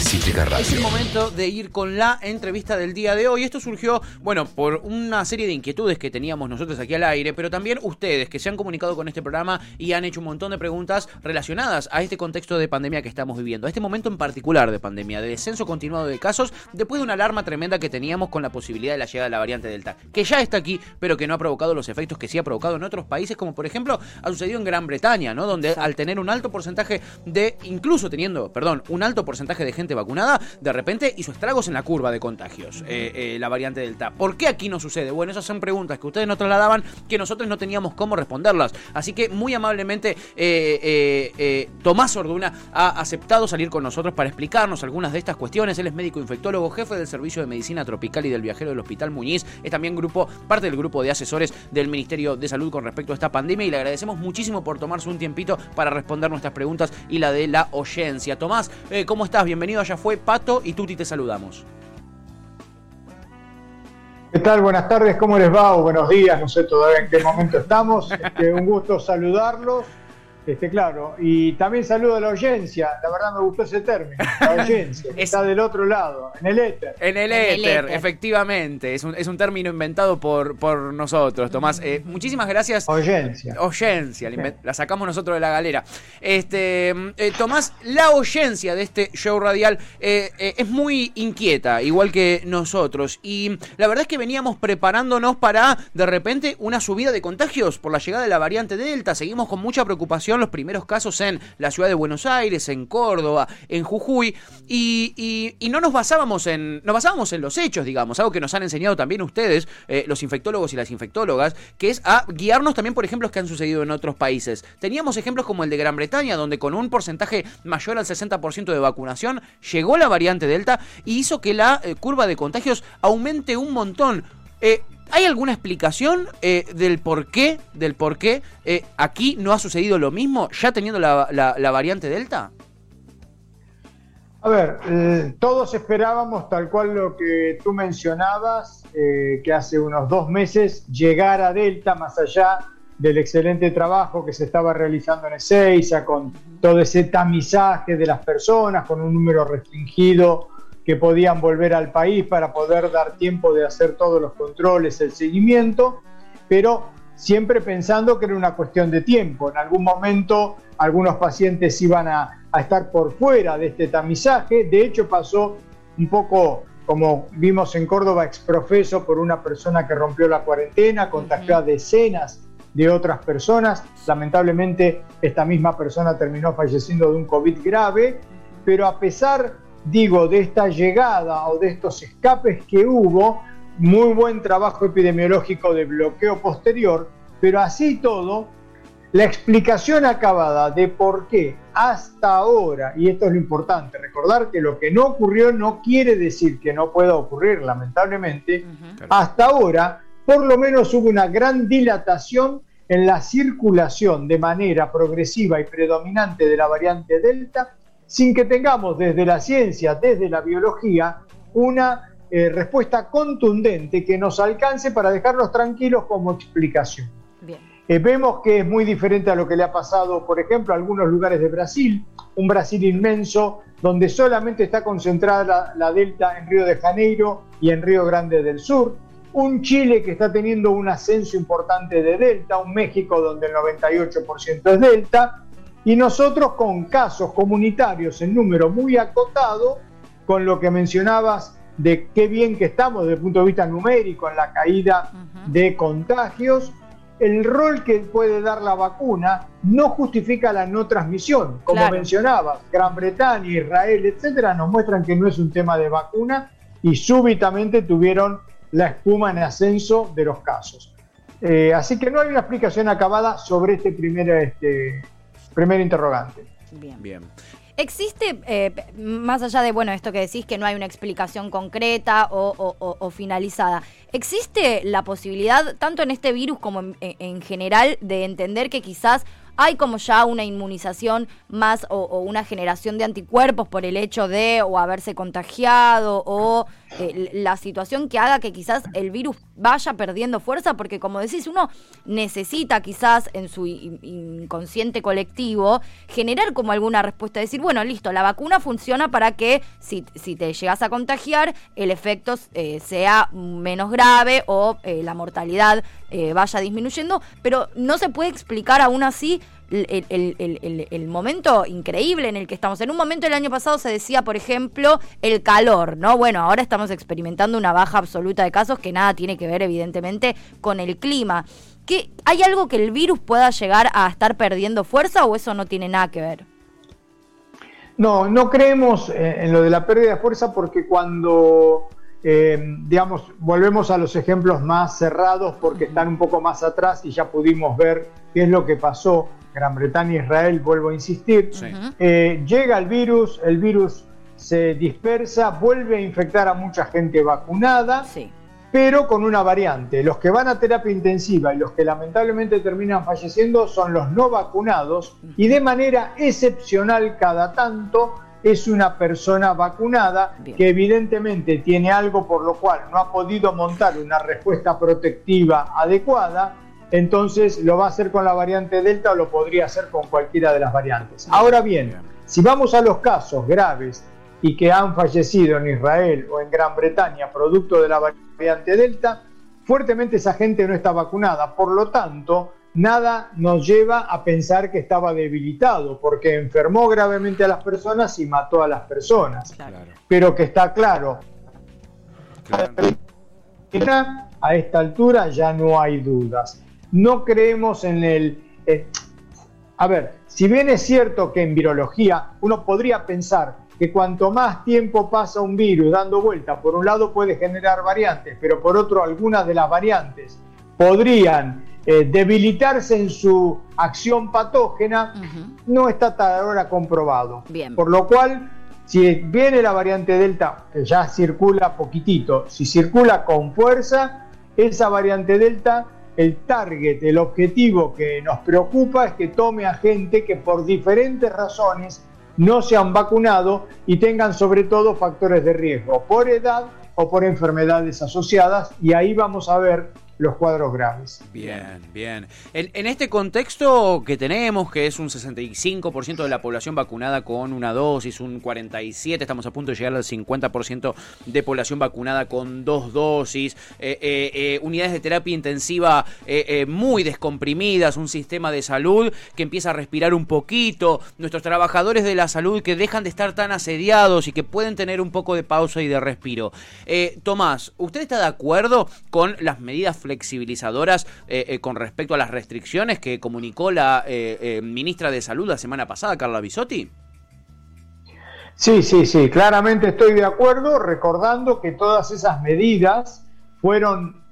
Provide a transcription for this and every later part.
Cítrica Radio. Es el momento de ir con la entrevista del día de hoy. Esto surgió, bueno, por una serie de inquietudes que teníamos nosotros aquí al aire, pero también ustedes que se han comunicado con este programa y han hecho un montón de preguntas relacionadas a este contexto de pandemia que estamos viviendo, a este momento en particular de pandemia, de descenso continuado de casos, después de una alarma tremenda que teníamos con la posibilidad de la llegada de la variante Delta, que ya está aquí, pero que no ha provocado los efectos que sí ha provocado en otros países, como por ejemplo ha sucedido en Gran Bretaña, ¿no? Donde al tener un alto porcentaje de, incluso teniendo, perdón, un alto porcentaje de gente vacunada, de repente hizo estragos en la curva de contagios, eh, eh, la variante Delta. ¿Por qué aquí no sucede? Bueno, esas son preguntas que ustedes nos trasladaban que nosotros no teníamos cómo responderlas. Así que muy amablemente eh, Tomás Orduna ha aceptado salir con nosotros para explicarnos algunas de estas cuestiones. Él es médico infectólogo, jefe del Servicio de Medicina Tropical y del Viajero del Hospital Muñiz. Es también grupo, parte del grupo de asesores del Ministerio de Salud con respecto a esta pandemia y le agradecemos muchísimo por tomarse un tiempito para responder nuestras preguntas y la de la oyencia. Tomás, ¿cómo estás? Bienvenido, allá fue Pato y Tuti te saludamos. ¿Qué tal? Buenas tardes, ¿cómo les va? O buenos días, no sé todavía en qué momento estamos. Este, un gusto saludarlos. Este, claro, y también saludo a la audiencia, la verdad me gustó ese término, la audiencia, está del otro lado, en el éter. En el éter, efectivamente, es un, es un término inventado por, por nosotros, Tomás. Eh, muchísimas gracias. Oyencia. Oyencia, la sacamos nosotros de la galera. Este, eh, Tomás, la oyencia de este show radial eh, es muy inquieta, igual que nosotros, y la verdad es que veníamos preparándonos para, de repente, una subida de contagios por la llegada de la variante Delta, seguimos con mucha preocupación los primeros casos en la ciudad de Buenos Aires, en Córdoba, en Jujuy, y, no nos basábamos en, nos basábamos en los hechos, digamos, algo que nos han enseñado también ustedes, eh, los infectólogos y las infectólogas, que es a guiarnos también por ejemplos que han sucedido en otros países. Teníamos ejemplos como el de Gran Bretaña, donde con un porcentaje mayor al 60% de vacunación llegó la variante Delta y hizo que la eh, curva de contagios aumente un montón. Eh, ¿Hay alguna explicación eh, del por qué, del por qué eh, aquí no ha sucedido lo mismo, ya teniendo la, variante Delta? A ver, eh, todos esperábamos, tal cual lo que tú mencionabas, que hace unos dos meses llegara Delta más allá del excelente trabajo que se estaba realizando en Ezeiza, con todo ese tamizaje de las personas, con un número restringido que podían volver al país para poder dar tiempo de hacer todos los controles, el seguimiento, pero siempre pensando que era una cuestión de tiempo. En algún momento algunos pacientes iban a, estar por fuera de este tamizaje. De hecho pasó un poco como vimos en Córdoba, exprofeso por una persona que rompió la cuarentena, contagió a decenas de otras personas. Lamentablemente esta misma persona terminó falleciendo de un COVID grave, pero a pesar digo, de esta llegada o de estos escapes que hubo, muy buen trabajo epidemiológico de bloqueo posterior, pero así todo, la explicación acabada de por qué hasta ahora, y esto es lo importante, recordar que lo que no ocurrió no quiere decir que no pueda ocurrir, lamentablemente, hasta ahora por lo menos hubo una gran dilatación en la circulación de manera progresiva y predominante de la variante Delta sin que tengamos desde la ciencia, desde la biología, una eh, respuesta contundente que nos alcance para dejarnos tranquilos como explicación. Eh, vemos que es muy diferente a lo que le ha pasado, por ejemplo, a algunos lugares de Brasil, un Brasil inmenso donde solamente está concentrada la delta en Río de Janeiro y en Río Grande del Sur, un Chile que está teniendo un ascenso importante de delta, un México donde el 98% es delta, y nosotros con casos comunitarios en número muy acotado, con lo que mencionabas de qué bien que estamos desde el punto de vista numérico en la caída de contagios, el rol que puede dar la vacuna no justifica la no transmisión. Como mencionabas, Gran Bretaña, Israel, etcétera, nos muestran que no es un tema de vacuna y súbitamente tuvieron la espuma en ascenso de los casos. Eh, así que no hay una explicación acabada sobre este primer este, Primer interrogante. Bien. Bien. ¿Existe, eh, más allá de, bueno, esto que decís que no hay una explicación concreta o, finalizada, ¿existe la posibilidad, tanto en este virus como en, general, de entender que quizás hay como ya una inmunización más o, una generación de anticuerpos por el hecho de o haberse contagiado o eh, la situación que haga que quizás el virus vaya perdiendo fuerza, porque como decís, uno necesita quizás en su inconsciente colectivo generar como alguna respuesta, decir, bueno, listo, la vacuna funciona para que si, si te llegas a contagiar, el efecto eh, sea menos grave o eh, la mortalidad vaya disminuyendo, pero no se puede explicar aún así el, momento increíble en el que estamos. En un momento el año pasado se decía, por ejemplo, el calor, ¿no? Bueno, ahora estamos experimentando una baja absoluta de casos que nada tiene que ver, evidentemente, con el clima. ¿Qué, ¿Hay algo que el virus pueda llegar a estar perdiendo fuerza o eso no tiene nada que ver? No, no creemos eh, en lo de la pérdida de fuerza porque cuando, eh, digamos, volvemos a los ejemplos más cerrados porque están un poco más atrás y ya pudimos ver qué es lo que pasó Gran Bretaña e Israel, vuelvo a insistir, eh, llega el virus, el virus se dispersa, vuelve a infectar a mucha gente vacunada, pero con una variante. Los que van a terapia intensiva y los que lamentablemente terminan falleciendo son los no vacunados y de manera excepcional cada tanto es una persona vacunada que evidentemente tiene algo por lo cual no ha podido montar una respuesta protectiva adecuada entonces lo va a hacer con la variante Delta o lo podría hacer con cualquiera de las variantes. Ahora bien, si vamos a los casos graves y que han fallecido en Israel o en Gran Bretaña producto de la variante Delta, fuertemente esa gente no está vacunada. Por lo tanto, nada nos lleva a pensar que estaba debilitado, porque enfermó gravemente a las personas y mató a las personas. Pero que está claro. A esta altura ya no hay dudas no creemos en el... Eh, a ver, si bien es cierto que en virología uno podría pensar que cuanto más tiempo pasa un virus dando vuelta, por un lado puede generar variantes, pero por otro algunas de las variantes podrían eh, debilitarse en su acción patógena, no está hasta ahora comprobado. Bien. Por lo cual, si viene la variante Delta, que ya circula poquitito, si circula con fuerza, esa variante Delta el target, el objetivo que nos preocupa es que tome a gente que por diferentes razones no se han vacunado y tengan sobre todo factores de riesgo por edad o por enfermedades asociadas y ahí vamos a ver los cuadros graves. Bien, bien. En, este contexto que tenemos, que es un 65% de la población vacunada con una dosis, un 47%, estamos a punto de llegar al 50% de población vacunada con dos dosis, eh, eh, eh, unidades de terapia intensiva muy descomprimidas, un sistema de salud que empieza a respirar un poquito, nuestros trabajadores de la salud que dejan de estar tan asediados y que pueden tener un poco de pausa y de respiro. Tomás, ¿usted está de acuerdo con las medidas flexibilizadoras eh, eh, con respecto a las restricciones que comunicó la eh, ministra de Salud la semana pasada, Carla Bisotti? Sí, sí, sí, claramente estoy de acuerdo, recordando que todas esas medidas fueron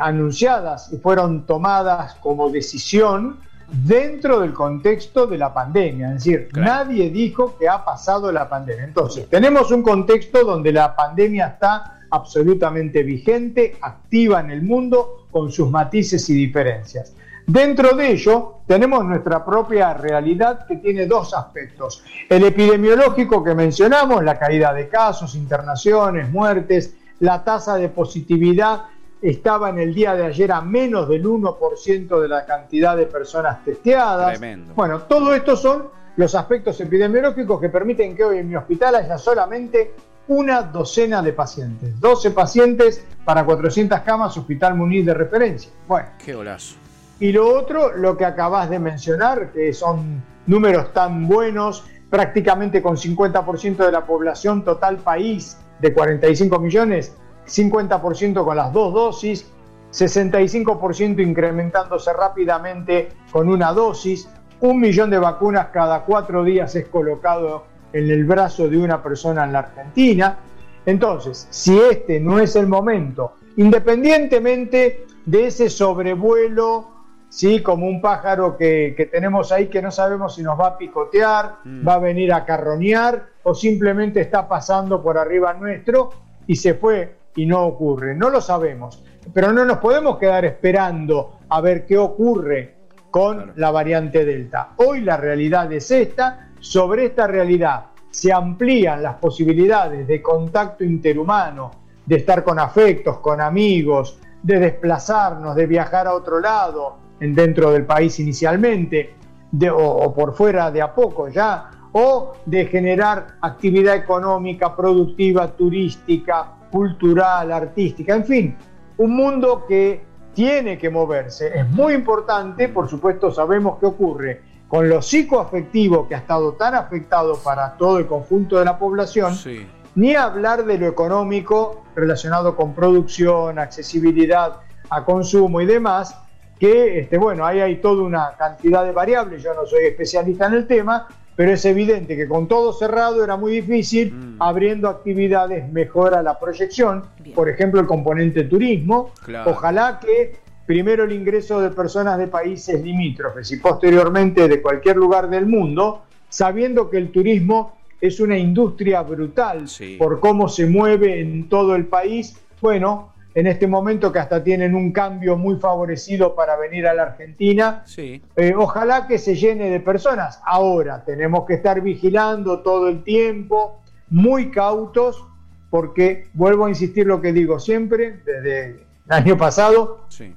anunciadas y fueron tomadas como decisión dentro del contexto de la pandemia. Es decir, nadie dijo que ha pasado la pandemia. Entonces, tenemos un contexto donde la pandemia está absolutamente vigente, activa en el mundo, con sus matices y diferencias. Dentro de ello tenemos nuestra propia realidad que tiene dos aspectos. El epidemiológico que mencionamos, la caída de casos, internaciones, muertes, la tasa de positividad estaba en el día de ayer a menos del 1% de la cantidad de personas testeadas. Bueno, todo esto son los aspectos epidemiológicos que permiten que hoy en mi hospital haya solamente una docena de pacientes. 12 pacientes para 400 camas, Hospital Muniz de referencia. Bueno. Qué golazo. Y lo otro, lo que acabas de mencionar, que son números tan buenos, prácticamente con 50% de la población total país de 45 millones, 50% con las dos dosis, 65% incrementándose rápidamente con una dosis, un millón de vacunas cada cuatro días es colocado en el brazo de una persona en la Argentina. Entonces, si este no es el momento, independientemente de ese sobrevuelo, ¿sí? como un pájaro que, tenemos ahí que no sabemos si nos va a picotear, mm. va a venir a carroñar o simplemente está pasando por arriba nuestro y se fue y no ocurre. No lo sabemos, pero no nos podemos quedar esperando a ver qué ocurre con la variante Delta. Hoy la realidad es esta, sobre esta realidad se amplían las posibilidades de contacto interhumano, de estar con afectos, con amigos, de desplazarnos, de viajar a otro lado, dentro del país inicialmente, de, o, por fuera de a poco ya, o de generar actividad económica, productiva, turística, cultural, artística, en fin, un mundo que tiene que moverse. Es muy importante, por supuesto sabemos qué ocurre con lo psicoafectivo que ha estado tan afectado para todo el conjunto de la población, ni hablar de lo económico relacionado con producción, accesibilidad a consumo y demás, que, este, bueno, ahí hay toda una cantidad de variables, yo no soy especialista en el tema, pero es evidente que con todo cerrado era muy difícil, mm. abriendo actividades mejora la proyección, por ejemplo el componente turismo, ojalá que primero el ingreso de personas de países limítrofes y posteriormente de cualquier lugar del mundo, sabiendo que el turismo es una industria brutal por cómo se mueve en todo el país. Bueno, en este momento que hasta tienen un cambio muy favorecido para venir a la Argentina. Eh, ojalá que se llene de personas. Ahora tenemos que estar vigilando todo el tiempo, muy cautos, porque vuelvo a insistir lo que digo siempre desde el año pasado. Sí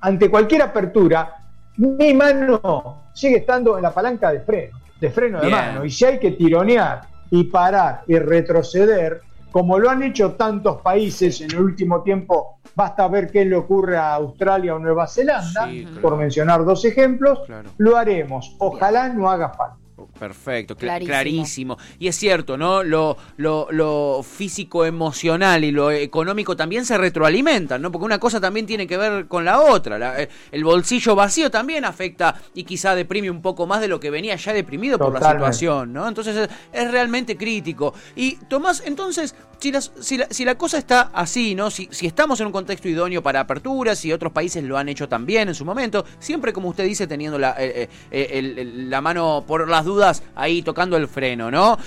ante cualquier apertura, mi mano sigue estando en la palanca de freno, de freno de mano. Y si hay que tironear y parar y retroceder, como lo han hecho tantos países en el último tiempo, basta ver qué le ocurre a Australia o Nueva Zelanda, por mencionar dos ejemplos, lo haremos. Ojalá no haga falta. Perfecto, clarísimo. Y es cierto, ¿no? Lo, lo, físico, emocional y lo económico también se retroalimentan, ¿no? Porque una cosa también tiene que ver con la otra. Eh, el bolsillo vacío también afecta y quizá deprime un poco más de lo que venía ya deprimido por la situación, ¿no? Entonces es, realmente crítico. Y Tomás, entonces, si, si, la, si la cosa está así, ¿no? Si, si estamos en un contexto idóneo para aperturas y otros países lo han hecho también en su momento, siempre como usted dice, teniendo la, eh, eh, la mano por las dudas ahí tocando el freno, ¿no?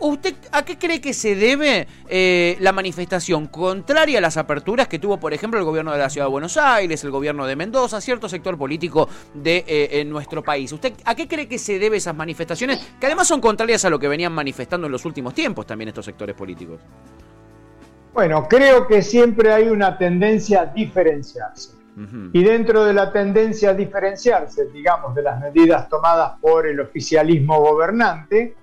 ¿Usted a qué cree que se debe eh, la manifestación contraria a las aperturas que tuvo, por ejemplo, el gobierno de la Ciudad de Buenos Aires, el gobierno de Mendoza, cierto sector político de eh, nuestro país? ¿Usted a qué cree que se debe esas manifestaciones, que además son contrarias a lo que venían manifestando en los últimos tiempos también estos sectores políticos? Bueno, creo que siempre hay una tendencia a diferenciarse. Y dentro de la tendencia a diferenciarse, digamos, de las medidas tomadas por el oficialismo gobernante,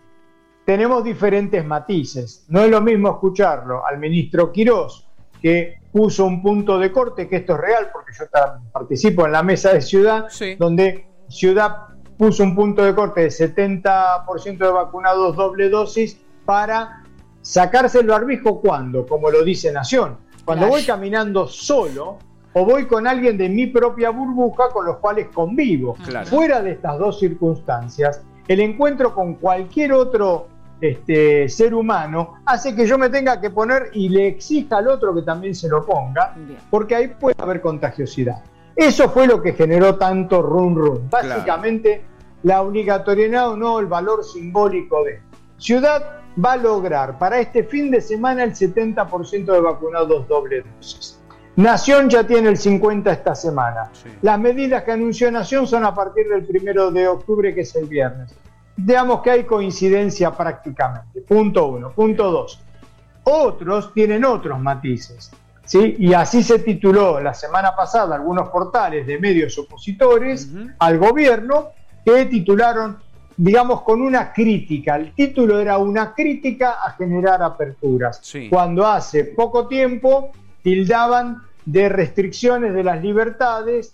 tenemos diferentes matices. No es lo mismo escucharlo al ministro Quirós, que puso un punto de corte, que esto es real, porque yo participo en la mesa de ciudad, donde ciudad puso un punto de corte de 70% de vacunados doble dosis para sacarse el barbijo cuando, como lo dice Nación, cuando voy caminando solo, o voy con alguien de mi propia burbuja con los cuales convivo. Fuera de estas dos circunstancias, el encuentro con cualquier otro este, ser humano hace que yo me tenga que poner y le exija al otro que también se lo ponga, porque ahí puede haber contagiosidad. Eso fue lo que generó tanto run run. Básicamente, la obligatoriedad o no, el valor simbólico de Ciudad va a lograr para este fin de semana el 70% de vacunados doble dosis. Nación ya tiene el 50 esta semana. Las medidas que anunció Nación son a partir del primero de octubre, que es el viernes. Digamos que hay coincidencia prácticamente. Punto uno. Punto dos. Otros tienen otros matices. ¿sí? Y así se tituló la semana pasada algunos portales de medios opositores al gobierno que titularon, digamos, con una crítica. El título era una crítica a generar aperturas. Cuando hace poco tiempo tildaban de restricciones de las libertades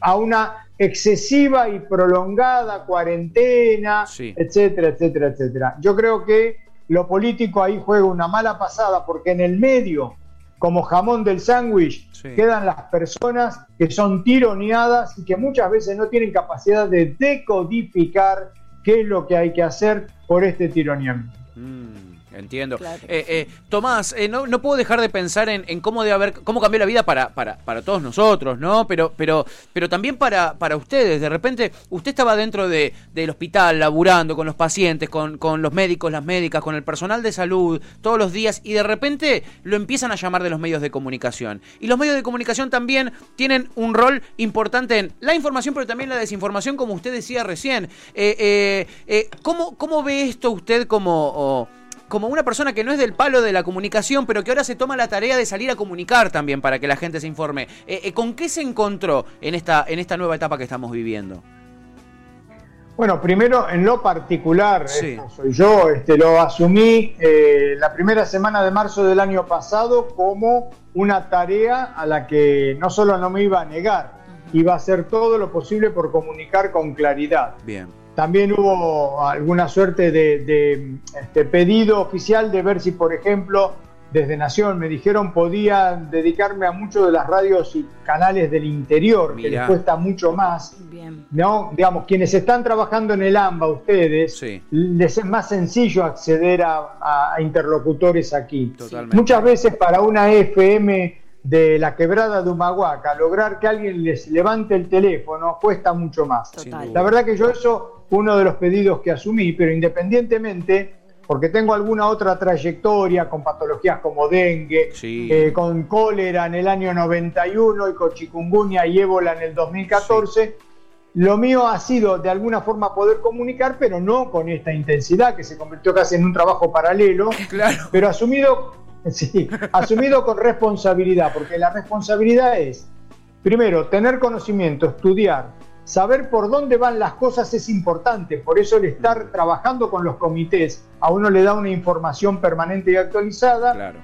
a una excesiva y prolongada cuarentena, etcétera, etcétera, etcétera. Yo creo que lo político ahí juega una mala pasada porque en el medio, como jamón del sándwich, quedan las personas que son tironeadas y que muchas veces no tienen capacidad de decodificar qué es lo que hay que hacer por este tironeamiento. Mm. Entiendo. Claro. Eh, eh, Tomás, eh, no, no puedo dejar de pensar en, en cómo debe haber, cómo cambió la vida para, para, para todos nosotros, ¿no? Pero, pero, pero también para, para ustedes. De repente, usted estaba dentro de, del hospital, laburando con los pacientes, con, con los médicos, las médicas, con el personal de salud, todos los días, y de repente lo empiezan a llamar de los medios de comunicación. Y los medios de comunicación también tienen un rol importante en la información, pero también la desinformación, como usted decía recién. ¿cómo, ¿Cómo ve esto usted como... como una persona que no es del palo de la comunicación, pero que ahora se toma la tarea de salir a comunicar también para que la gente se informe. Eh, eh, ¿Con qué se encontró en esta, en esta nueva etapa que estamos viviendo? Bueno, primero en lo particular, Sí. esto soy yo, este, lo asumí eh, la primera semana de marzo del año pasado como una tarea a la que no solo no me iba a negar, iba a hacer todo lo posible por comunicar con claridad. Bien. También hubo alguna suerte de, de, este, pedido oficial de ver si, por ejemplo, desde Nación me dijeron podía dedicarme a muchos de las radios y canales del interior, que les cuesta mucho más. Bien. No, digamos, quienes están trabajando en el AMBA, ustedes, Sí. les es más sencillo acceder a, a- a interlocutores aquí. Totalmente. Muchas veces para una FM de la quebrada de Humahuaca, lograr que alguien les levante el teléfono cuesta mucho más. Total. La verdad que yo eso fue uno de los pedidos que asumí, pero independientemente, porque tengo alguna otra trayectoria con patologías como dengue, Sí. eh, con cólera en el año 91 y con chikungunya y ébola en el 2014, lo mío ha sido de alguna forma poder comunicar, pero no con esta intensidad que se convirtió casi en un trabajo paralelo, Claro. pero asumido, sí, asumido con responsabilidad, porque la responsabilidad es, primero, tener conocimiento, estudiar, saber por dónde van las cosas es importante, por eso el estar trabajando con los comités a uno le da una información permanente y actualizada, Claro.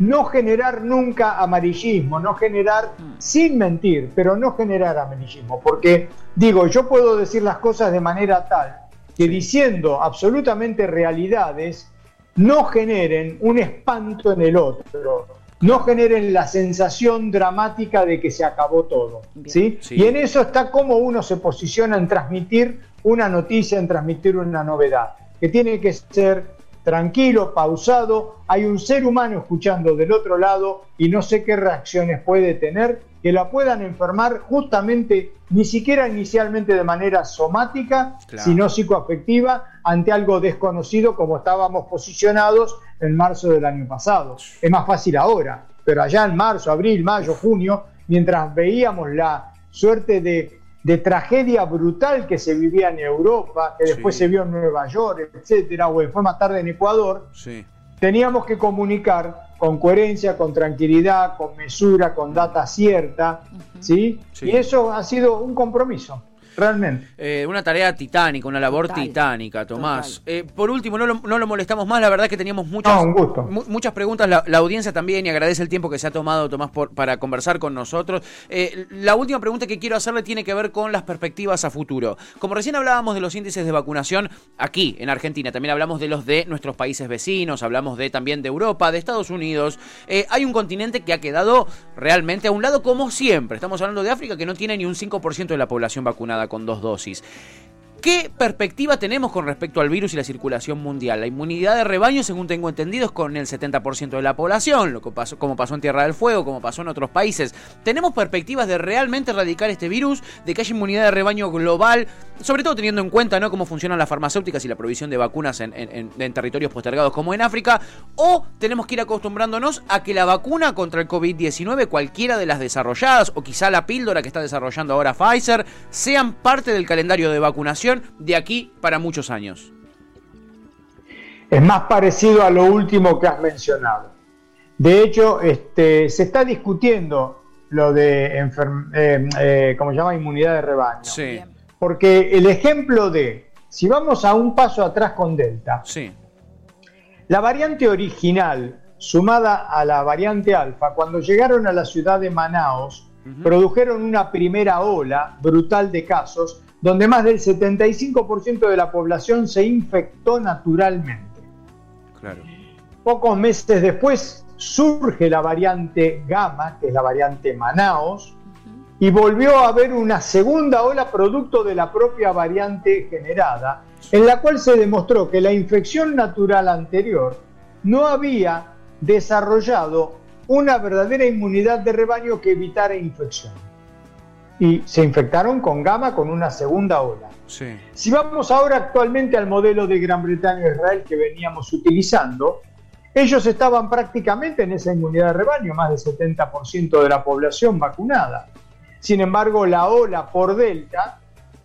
no generar nunca amarillismo, no generar, sin mentir, pero no generar amarillismo, porque digo, yo puedo decir las cosas de manera tal que diciendo absolutamente realidades no generen un espanto en el otro, no generen la sensación dramática de que se acabó todo. Sí. Y en eso está cómo uno se posiciona en transmitir una noticia, en transmitir una novedad, que tiene que ser tranquilo, pausado, hay un ser humano escuchando del otro lado y no sé qué reacciones puede tener que la puedan enfermar justamente ni siquiera inicialmente de manera somática, Claro. sino psicoafectiva ante algo desconocido como estábamos posicionados en marzo del año pasado. Es más fácil ahora, pero allá en marzo, abril, mayo, junio, mientras veíamos la suerte de, de tragedia brutal que se vivía en Europa, que después Sí. se vio en Nueva York, etcétera, o fue más tarde en Ecuador, Sí. teníamos que comunicar con coherencia, con tranquilidad, con mesura, con data cierta, ¿sí? Sí. Y eso ha sido un compromiso, realmente. Eh, una tarea titánica, una labor Total. titánica, Tomás. Eh, por último, no lo, no lo molestamos más, la verdad que teníamos muchas, No, un gusto. mu- muchas preguntas, la, la audiencia también, y agradece el tiempo que se ha tomado, Tomás, por- para conversar con nosotros. Eh, la última pregunta que quiero hacerle tiene que ver con las perspectivas a futuro. Como recién hablábamos de los índices de vacunación aquí, en Argentina, también hablamos de los de nuestros países vecinos, hablamos de también de Europa, de Estados Unidos. Eh, hay un continente que ha quedado realmente a un lado como siempre. Estamos hablando de África que no tiene ni un 5% de la población vacunada con dos dosis. ¿Qué perspectiva tenemos con respecto al virus y la circulación mundial? La inmunidad de rebaño, según tengo entendido, es con el 70% de la población, lo que pasó, como pasó en Tierra del Fuego, como pasó en otros países. ¿Tenemos perspectivas de realmente erradicar este virus, de que haya inmunidad de rebaño global, sobre todo teniendo en cuenta ¿no? cómo funcionan las farmacéuticas y la provisión de vacunas en, territorios postergados como en África? ¿O tenemos que ir acostumbrándonos a que la vacuna contra el COVID-19, cualquiera de las desarrolladas, o quizá la píldora que está desarrollando ahora Pfizer, sean parte del calendario de vacunación de aquí para muchos años? Es más parecido a lo último que has mencionado. De hecho, este, se está discutiendo lo de eh, eh, ¿cómo se llama? inmunidad de rebaño. Sí. Porque el ejemplo de, si vamos a un paso atrás con Delta, sí, la variante original sumada a la variante alfa, cuando llegaron a la ciudad de Manaos, produjeron una primera ola brutal de casos, donde más del 75% de la población se infectó naturalmente. claro. Pocos meses después surge la variante Gamma, que es la variante Manaos, y volvió a haber una segunda ola producto de la propia variante generada, en la cual se demostró que la infección natural anterior no había desarrollado una verdadera inmunidad de rebaño que evitara infección. Y se infectaron con gamma con una segunda ola. Sí. Si vamos ahora actualmente al modelo de Gran Bretaña e Israel que veníamos utilizando, ellos estaban prácticamente en esa inmunidad de rebaño, más del 70% de la población vacunada. Sin embargo, la ola por Delta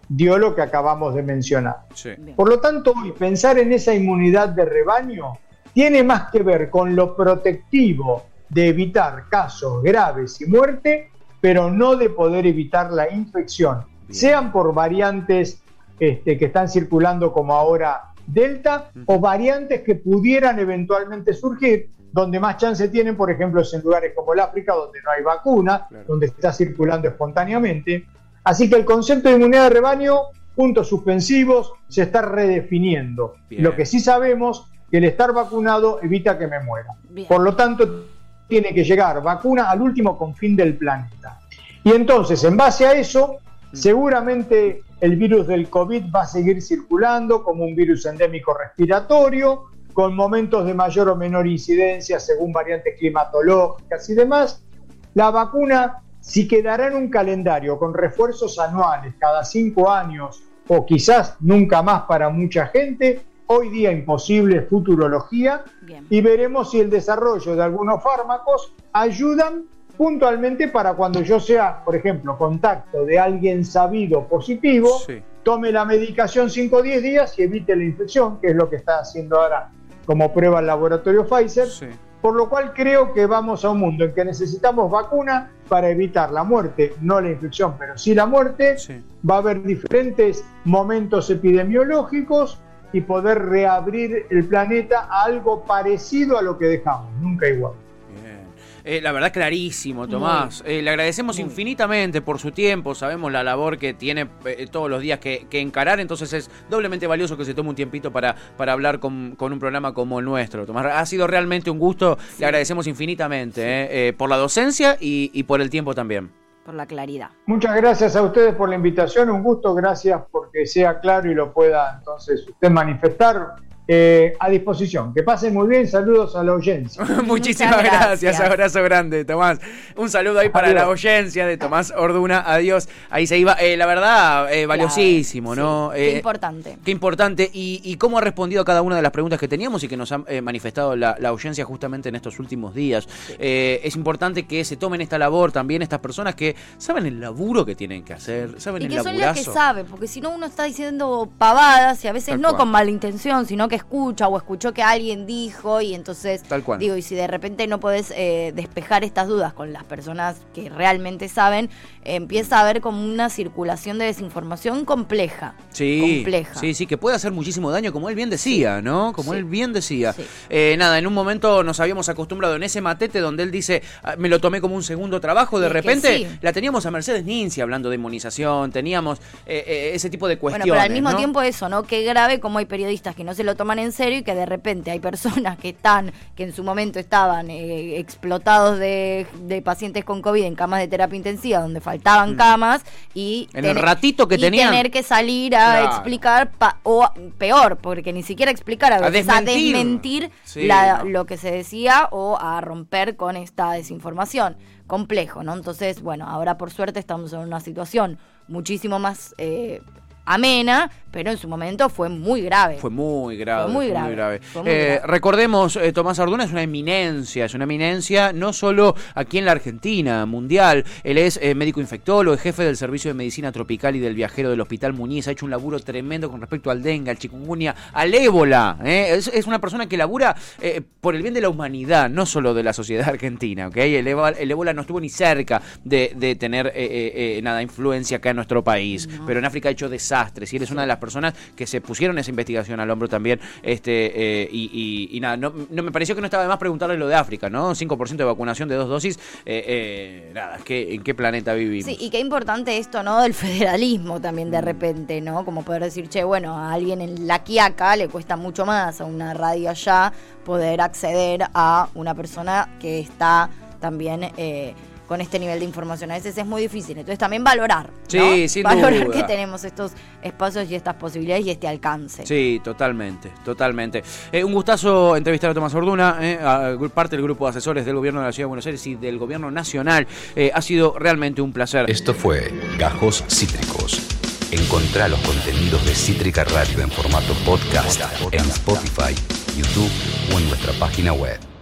dio lo que acabamos de mencionar. Sí. Por lo tanto, hoy pensar en esa inmunidad de rebaño tiene más que ver con lo protectivo de evitar casos graves y muerte, pero no de poder evitar la infección, Bien. sean por variantes este, que están circulando como ahora Delta o variantes que pudieran eventualmente surgir, donde más chance tienen, por ejemplo, es en lugares como el África, donde no hay vacuna, Claro. donde está circulando espontáneamente. Así que el concepto de inmunidad de rebaño, puntos suspensivos, se está redefiniendo. Bien. Lo que sí sabemos que el estar vacunado evita que me muera. Bien. Por lo tanto, tiene que llegar vacuna al último confín del planeta. Y entonces, en base a eso, seguramente el virus del COVID va a seguir circulando como un virus endémico respiratorio, con momentos de mayor o menor incidencia según variantes climatológicas y demás. La vacuna, si quedará en un calendario con refuerzos anuales cada cinco años o quizás nunca más para mucha gente, hoy día imposible futurología Bien. y veremos si el desarrollo de algunos fármacos ayudan puntualmente para cuando yo sea, por ejemplo, contacto de alguien sabido positivo, Sí. tome la medicación 5 o 10 días y evite la infección, que es lo que está haciendo ahora como prueba el laboratorio Pfizer. Sí. Por lo cual creo que vamos a un mundo en que necesitamos vacuna para evitar la muerte, no la infección, pero sí la muerte. Sí. Va a haber diferentes momentos epidemiológicos y poder reabrir el planeta a algo parecido a lo que dejamos, nunca igual. Bien. Eh, la verdad, clarísimo, Tomás. Eh, le agradecemos infinitamente por su tiempo. Sabemos la labor que tiene eh, todos los días que, que encarar. Entonces es doblemente valioso que se tome un tiempito para, para hablar con, con un programa como el nuestro. Tomás, ha sido realmente un gusto. Le agradecemos infinitamente eh, eh, por la docencia y, y por el tiempo también. Por la claridad. Muchas gracias a ustedes por la invitación, un gusto, gracias porque sea claro y lo pueda entonces usted manifestar. Eh, a disposición. Que pasen muy bien, saludos a la audiencia. Muchísimas gracias. gracias. abrazo grande, Tomás. Un saludo ahí para Adiós. la audiencia de Tomás Orduna. Adiós. Ahí se iba. Eh, la verdad, eh, valiosísimo, Claro, ¿no? sí. Qué importante. Qué importante y, y cómo ha respondido a cada una de las preguntas que teníamos y que nos han eh, manifestado la, la audiencia justamente en estos últimos días. Eh, es importante que se tomen esta labor también estas personas que saben el laburo que tienen que hacer, saben Y el que son las que saben, porque si no uno está diciendo pavadas y a veces Tal no cual. con mala intención, sino que escucha o escuchó que alguien dijo y entonces Tal cual. digo, y si de repente no podés eh, despejar estas dudas con las personas que realmente saben, empieza a haber como una circulación de desinformación compleja. Sí, compleja. sí, sí, que puede hacer muchísimo daño, como él bien decía, ¿no? Como Sí. él bien decía. Sí. Eh, nada, en un momento nos habíamos acostumbrado en ese matete donde él dice, "Ah, me lo tomé como un segundo trabajo, de es repente la teníamos a Mercedes Ninzi hablando de inmunización, teníamos eh, eh, ese tipo de Bueno, cuestiones. pero al mismo ¿no? tiempo eso, ¿no? Qué grave como hay periodistas que no se lo toman en serio y que de repente hay personas que están, que en su momento estaban eh, explotados de, de pacientes con COVID en camas de terapia intensiva donde faltaban camas y... Mm. En el ratito que y tenían. tener que salir a Claro. explicar, pa- o peor, porque ni siquiera explicar, a, veces, a desmentir. desmentir Sí, la- no. lo que se decía o a romper con esta desinformación. Complejo, ¿no? Entonces, bueno, ahora por suerte estamos en una situación muchísimo más eh, amena, pero en su momento fue muy grave. Fue muy grave. Fue muy grave, fue muy Eh, grave. Recordemos, eh, Tomás Arduna es una eminencia, es una eminencia no solo aquí en la Argentina, mundial. Él es eh, médico infectólogo, es jefe del Servicio de Medicina Tropical y del Viajero del Hospital Muñiz. Ha hecho un laburo tremendo con respecto al dengue, al chikungunya, al ébola. Es, es una persona que labura eh, por el bien de la humanidad, no solo de la sociedad argentina. ¿ok? El, ébola, el ébola no estuvo ni cerca de, de tener nada influencia acá en nuestro país, pero en África ha hecho desastres y él es una de las personas que se pusieron esa investigación al hombro también. Este, eh, y, y- y nada, no, no me pareció que no estaba de más preguntarle lo de África, ¿no? 5% de vacunación de dos dosis. eh, eh, nada, ¿qué- ¿en qué planeta vivimos? Sí, y qué importante esto, ¿no? Del federalismo también Mm. de repente, ¿no? Como poder decir, che, bueno, a alguien en La Quiaca le cuesta mucho más, a una radio allá, poder acceder a una persona que está también eh, con este nivel de información. A veces es muy difícil. Entonces también valorar. ¿no? Sí, sin Valorar duda. que tenemos estos espacios y estas posibilidades y este alcance. Sí, totalmente, totalmente. Eh, un gustazo entrevistar a Tomás Orduna, eh, a- parte del grupo de asesores del gobierno de la Ciudad de Buenos Aires y del gobierno nacional. Eh, ha sido realmente un placer. Esto fue Gajos Cítricos. Encontrá los contenidos de Cítrica Radio en formato podcast en Spotify, YouTube o en nuestra página web.